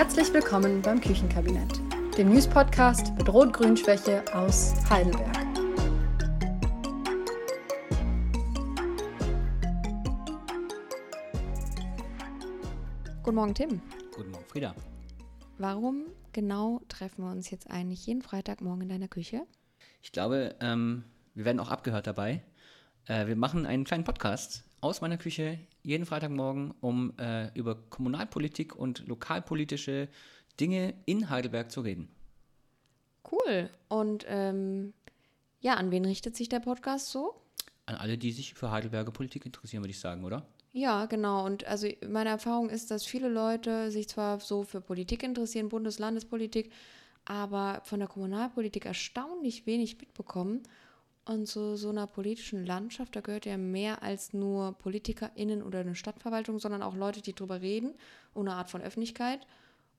Herzlich willkommen beim Küchenkabinett, dem News-Podcast mit Rot-Grün-Schwäche aus Heidelberg. Guten Morgen, Tim. Guten Morgen, Frieda. Warum genau treffen wir uns jetzt eigentlich jeden Freitagmorgen in deiner Küche? Ich glaube, ähm, wir werden auch abgehört dabei. Äh, wir machen einen kleinen Podcast aus meiner Küche jeden Freitagmorgen, um äh, über Kommunalpolitik und lokalpolitische Dinge in Heidelberg zu reden. Cool. Und ähm, ja, an wen richtet sich der Podcast so? An alle, die sich für Heidelberger Politik interessieren, würde ich sagen, oder? Ja, genau. Und also meine Erfahrung ist, dass viele Leute sich zwar so für Politik interessieren, Bundes-, Landespolitik, aber von der Kommunalpolitik erstaunlich wenig mitbekommen. Und zu so einer politischen Landschaft, da gehört ja mehr als nur PolitikerInnen oder eine Stadtverwaltung, sondern auch Leute, die drüber reden, ohne Art von Öffentlichkeit.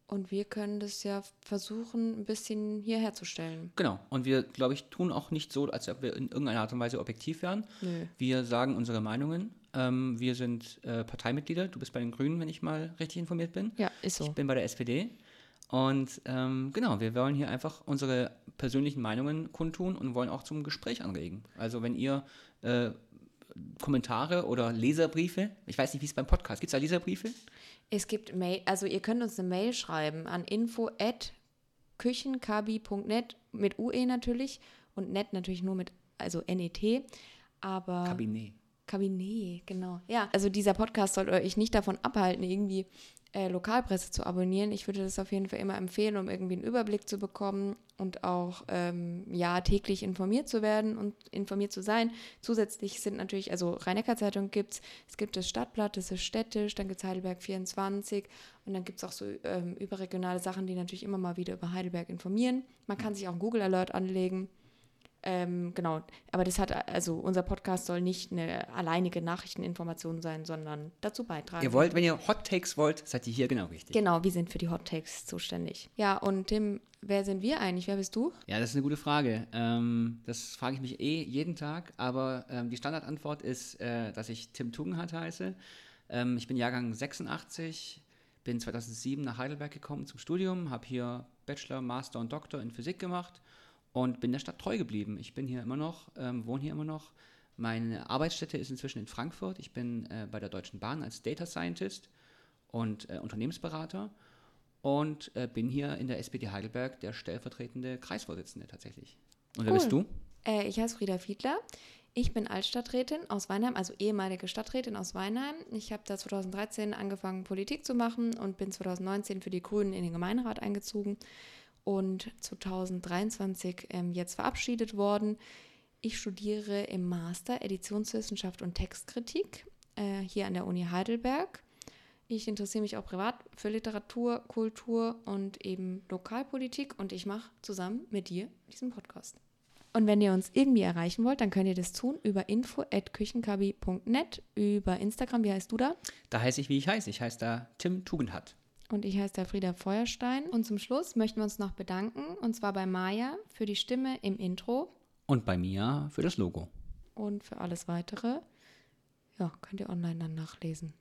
Und wir können das ja versuchen, ein bisschen hier herzustellen. Genau. Und wir, glaube ich, tun auch nicht so, als ob wir in irgendeiner Art und Weise objektiv wären. Nö. Wir sagen unsere Meinungen. Ähm, wir sind äh, Parteimitglieder. Du bist bei den Grünen, wenn ich mal richtig informiert bin. Ja, ist so. Ich bin bei der SPD. Und ähm, genau, wir wollen hier einfach unsere persönlichen Meinungen kundtun und wollen auch zum Gespräch anregen. Also wenn ihr äh, Kommentare oder Leserbriefe, ich weiß nicht, wie es beim Podcast, gibt es da Leserbriefe? Es gibt Mail, also ihr könnt uns eine Mail schreiben an info at küchenkabi.net mit UE natürlich und net natürlich nur mit, also NET, aber Kabinett. Kabinett, genau. Ja, also dieser Podcast soll euch nicht davon abhalten, irgendwie äh, Lokalpresse zu abonnieren. Ich würde das auf jeden Fall immer empfehlen, um irgendwie einen Überblick zu bekommen und auch ähm, ja täglich informiert zu werden und informiert zu sein. Zusätzlich sind natürlich, also Rhein-Neckar-Zeitung gibt es, es gibt das Stadtblatt, das ist städtisch, dann gibt es Heidelberg 24 und dann gibt es auch so ähm, überregionale Sachen, die natürlich immer mal wieder über Heidelberg informieren. Man kann sich auch einen Google Alert anlegen. Ähm, genau, aber das hat, also unser Podcast soll nicht eine alleinige Nachrichteninformation sein, sondern dazu beitragen. Ihr wollt, wenn ihr Hot Takes wollt, seid ihr hier genau richtig. Genau, wir sind für die Hot Takes zuständig. Ja, und Tim, wer sind wir eigentlich? Wer bist du? Ja, das ist eine gute Frage. Ähm, das frage ich mich eh jeden Tag, aber ähm, die Standardantwort ist, äh, dass ich Tim Tugendhat heiße. Ähm, ich bin Jahrgang 86, bin 2007 nach Heidelberg gekommen zum Studium, habe hier Bachelor, Master und Doktor in Physik gemacht und bin der Stadt treu geblieben. Ich bin hier immer noch, ähm, wohne hier immer noch. Meine Arbeitsstätte ist inzwischen in Frankfurt. Ich bin äh, bei der Deutschen Bahn als Data Scientist und äh, Unternehmensberater und äh, bin hier in der SPD Heidelberg der stellvertretende Kreisvorsitzende tatsächlich. Und wer Cool. bist du? Äh, ich heiße Frieda Fiedler. Ich bin Altstadträtin aus Weinheim, also ehemalige Stadträtin aus Weinheim. Ich habe da 2013 angefangen, Politik zu machen und bin 2019 für die Grünen in den Gemeinderat eingezogen und 2023 ähm, jetzt verabschiedet worden. Ich studiere im Master Editionswissenschaft und Textkritik äh, hier an der Uni Heidelberg. Ich interessiere mich auch privat für Literatur, Kultur und eben Lokalpolitik und ich mache zusammen mit dir diesen Podcast. Und wenn ihr uns irgendwie erreichen wollt, dann könnt ihr das tun über info.küchenkabi.net, über Instagram. Wie heißt du da? Da heiße ich, wie ich heiße. Ich heiße da Tim Tugendhat. Und ich heiße da Frieda Feuerstein. Und zum Schluss möchten wir uns noch bedanken, und zwar bei Maya für die Stimme im Intro Und bei mir für das Logo. und für alles weitere. Ja, könnt ihr online dann nachlesen.